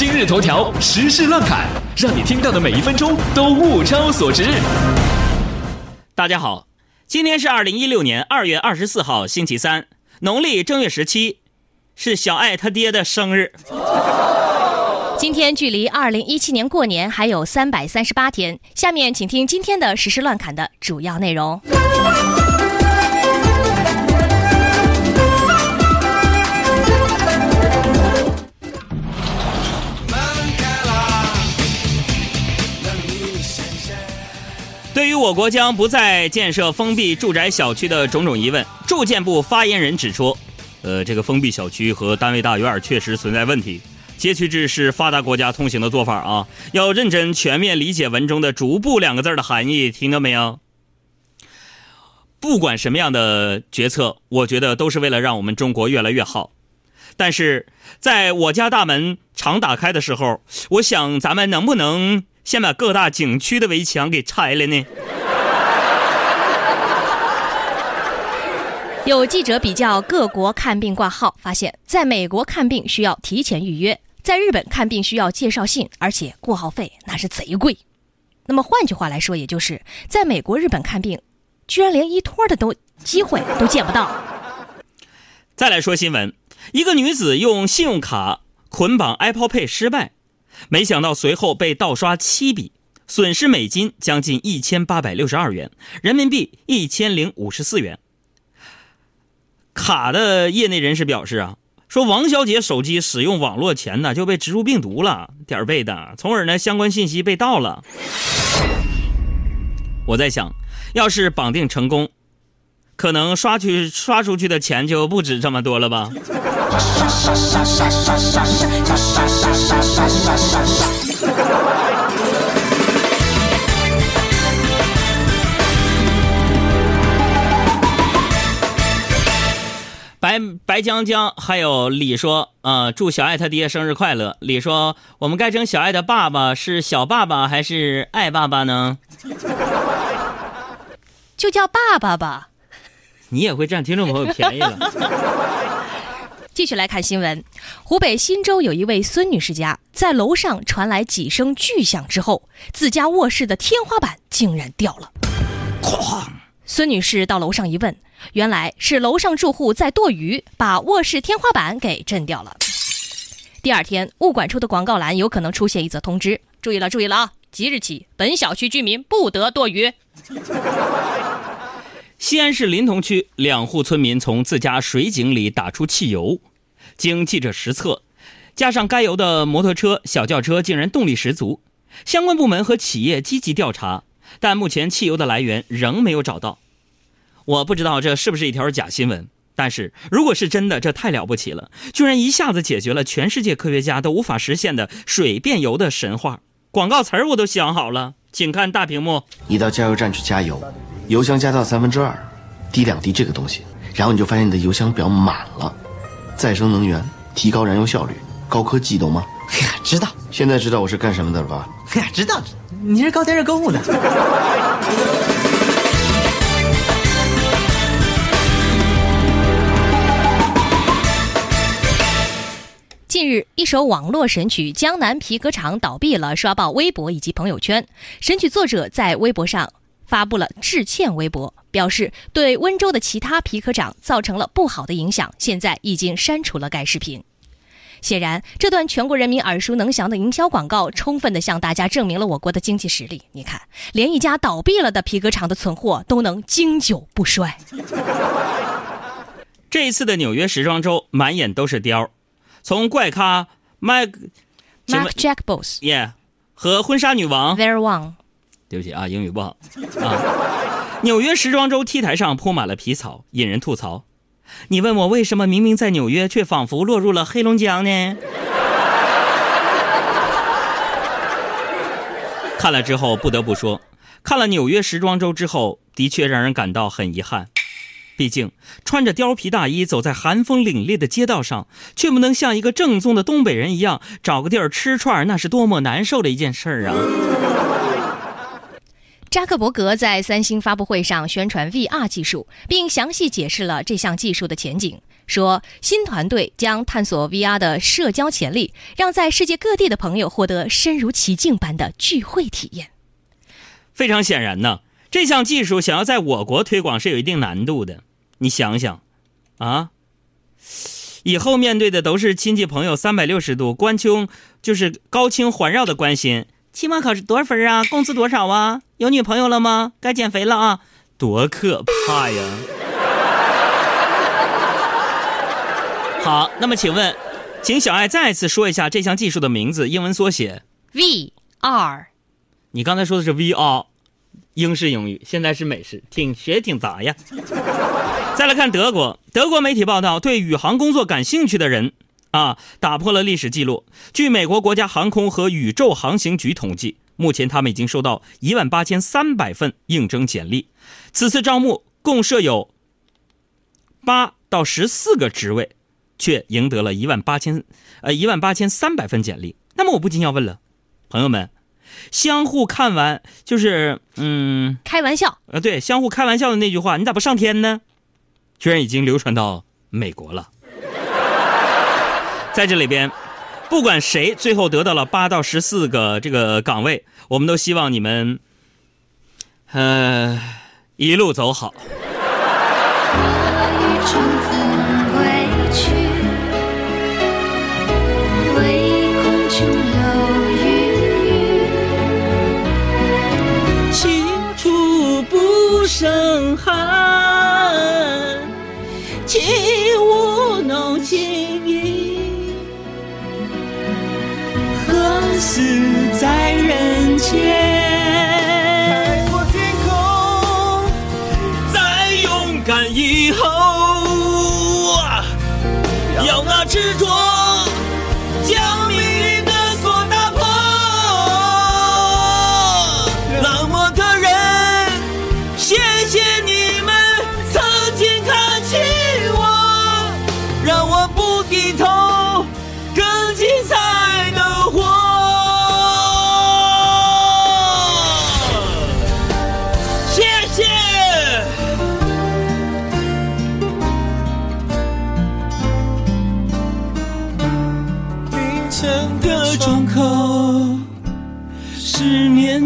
今日头条时事乱侃，让你听到的每一分钟都物超所值。大家好，今天是二零一六年二月二十四号，星期三，农历正月十七，是小爱他爹的生日。今天距离二零一七年过年还有三百三十八天。下面请听今天的时事乱侃的主要内容。对于我国将不再建设封闭住宅小区的种种疑问，住建部发言人指出，呃，这个封闭小区和单位大院确实存在问题。街区制是发达国家通行的做法啊，要认真全面理解文中的“逐步”两个字的含义，听到没有？不管什么样的决策，我觉得都是为了让我们中国越来越好。但是，在我家大门常打开的时候，我想咱们能不能？先把各大景区的围墙给拆了呢。有记者比较各国看病挂号，发现在美国看病需要提前预约，在日本看病需要介绍信，而且挂号费那是贼贵。那么换句话来说，也就是在美国、日本看病，居然连一托的都机会都见不到。再来说新闻，一个女子用信用卡捆绑 Apple Pay 失败。没想到随后被盗刷七笔，损失美金将近一千八百六十二元，人民币一千零五十四元。卡的业内人士表示啊，说王小姐手机使用网络前呢就被植入病毒了，点儿背的，从而呢相关信息被盗了。我在想，要是绑定成功，可能刷去刷出去的钱就不止这么多了吧。江江还有李说啊，祝小爱他爹生日快乐。李说，我们该称小爱的爸爸是小爸爸还是爱爸爸呢？就叫爸爸吧。你也会占听众朋友便宜了。继续来看新闻，湖北新州有一位孙女士家，在楼上传来几声巨响之后，自家卧室的天花板竟然掉了，哐！孙女士到楼上一问，原来是楼上住户在剁鱼，把卧室天花板给震掉了。第二天，物管处的广告栏有可能出现一则通知：注意了，注意了啊！即日起，本小区居民不得剁鱼。西安市临潼区两户村民从自家水井里打出汽油，经记者实测，加上该油的摩托车、小轿车竟然动力十足。相关部门和企业积极调查，但目前汽油的来源仍没有找到。我不知道这是不是一条假新闻，但是如果是真的，这太了不起了，居然一下子解决了全世界科学家都无法实现的水变油的神话。广告词儿我都想好了，请看大屏幕。你到加油站去加油。油箱加到三分之二，滴两滴这个东西，然后你就发现你的油箱表满了。再生能源，提高燃油效率，高科技，懂吗？哎呀，知道。现在知道我是干什么的了吧？哎呀，知道，你是搞电视购物的。近日，一首网络神曲《江南皮革厂》倒闭了，刷爆微博以及朋友圈。神曲作者在微博上。发布了致歉微博，表示对温州的其他皮革厂造成了不好的影响，现在已经删除了该视频。显然，这段全国人民耳熟能详的营销广告，充分的向大家证明了我国的经济实力。你看，连一家倒闭了的皮革厂的存货都能经久不衰。这一次的纽约时装周，满眼都是貂，从怪咖 Mac Mac Jackboss，Yeah，和婚纱女王 There One。对不起啊，英语不好 啊。纽约时装周 T 台上铺满了皮草，引人吐槽。你问我为什么明明在纽约，却仿佛落入了黑龙江呢？看了之后不得不说，看了纽约时装周之后，的确让人感到很遗憾。毕竟穿着貂皮大衣走在寒风凛冽的街道上，却不能像一个正宗的东北人一样找个地儿吃串，那是多么难受的一件事儿啊！扎克伯格在三星发布会上宣传 VR 技术，并详细解释了这项技术的前景。说新团队将探索 VR 的社交潜力，让在世界各地的朋友获得身如其境般的聚会体验。非常显然呢，这项技术想要在我国推广是有一定难度的。你想想，啊，以后面对的都是亲戚朋友三百六十度关清，就是高清环绕的关心。期末考试多少分啊？工资多少啊？有女朋友了吗？该减肥了啊！多可怕呀！好，那么请问，请小爱再次说一下这项技术的名字，英文缩写。VR 你刚才说的是 VR，英式英语，现在是美式，挺学挺杂呀。再来看德国，德国媒体报道，对宇航工作感兴趣的人啊，打破了历史记录。据美国国家航空和宇宙航行局统计，目前他们已经收到一万八千三百份应征简历。此次招募共设有八到十四个职位，却赢得了一万八千呃一万八千三百份简历。那么我不禁要问了，朋友们，相互看完就是嗯开玩笑，呃对，相互开玩笑的那句话，你咋不上天呢？居然已经流传到美国了。在这里边，不管谁最后得到了八到十四个这个岗位，我们都希望你们，呃，一路走好。我欲乘风归去，唯恐琼楼玉宇。轻触不胜寒，起舞弄情意，何似在人间？海阔天空，再勇敢以后，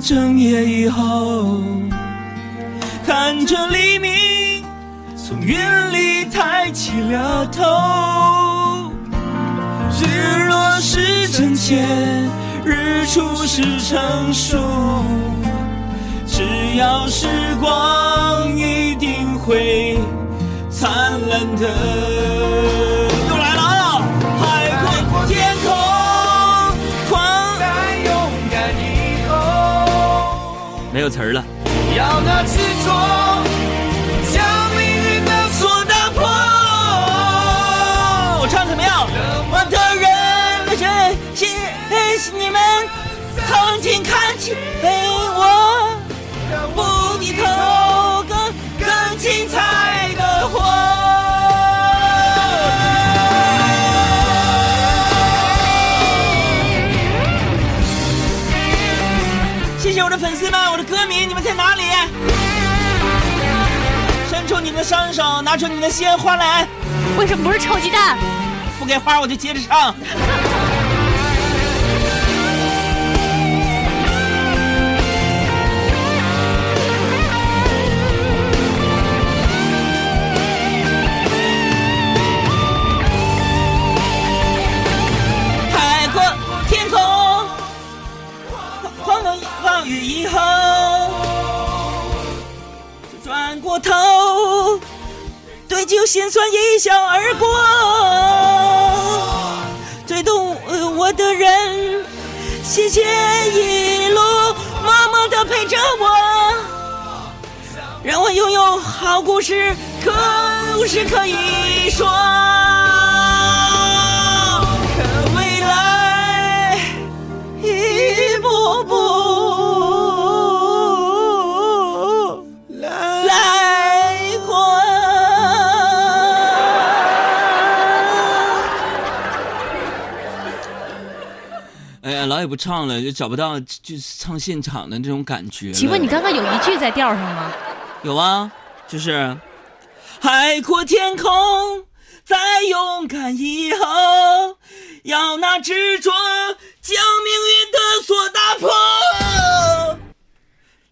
整夜以后，看着黎明从云里抬起了头。日落是真切，日出是成熟，只要时光一定会灿烂的。没有词儿了。要那执着，将命运的锁打破。我唱怎么样？我的人，生，谢谢你们曾经看起我，不低头，更更精彩的活。谢谢我的粉丝们，你们在哪里？伸出你们的双手，拿出你们的鲜花来。为什么不是臭鸡蛋？不给花我就接着唱。海阔天空，狂风暴雨以后，头。对酒心酸一笑而过，最懂我的人，谢谢一路默默的陪着我，让我拥有好故事，故事可以说。哎呀，老也不唱了，就找不到就是唱现场的那种感觉。请问你刚刚有一句在调上吗？有啊，就是海阔天空，再勇敢以后，要那执着将命运的锁打破。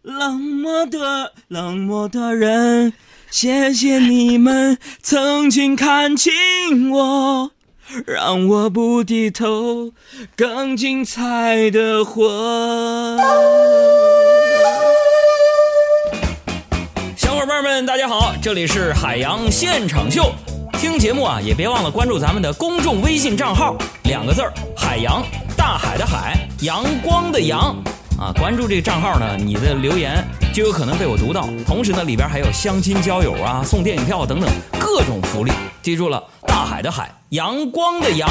冷漠的冷漠的人，谢谢你们曾经看清我，让我不低头，更精彩的活。小伙伴们，大家好，这里是海洋现场秀。听节目啊，也别忘了关注咱们的公众微信账号，两个字儿“海洋”，大海的海，阳光的阳。啊，关注这个账号呢，你的留言就有可能被我读到。同时呢，里边还有相亲交友啊、送电影票等等各种福利。记住了，大海的海，阳光的阳。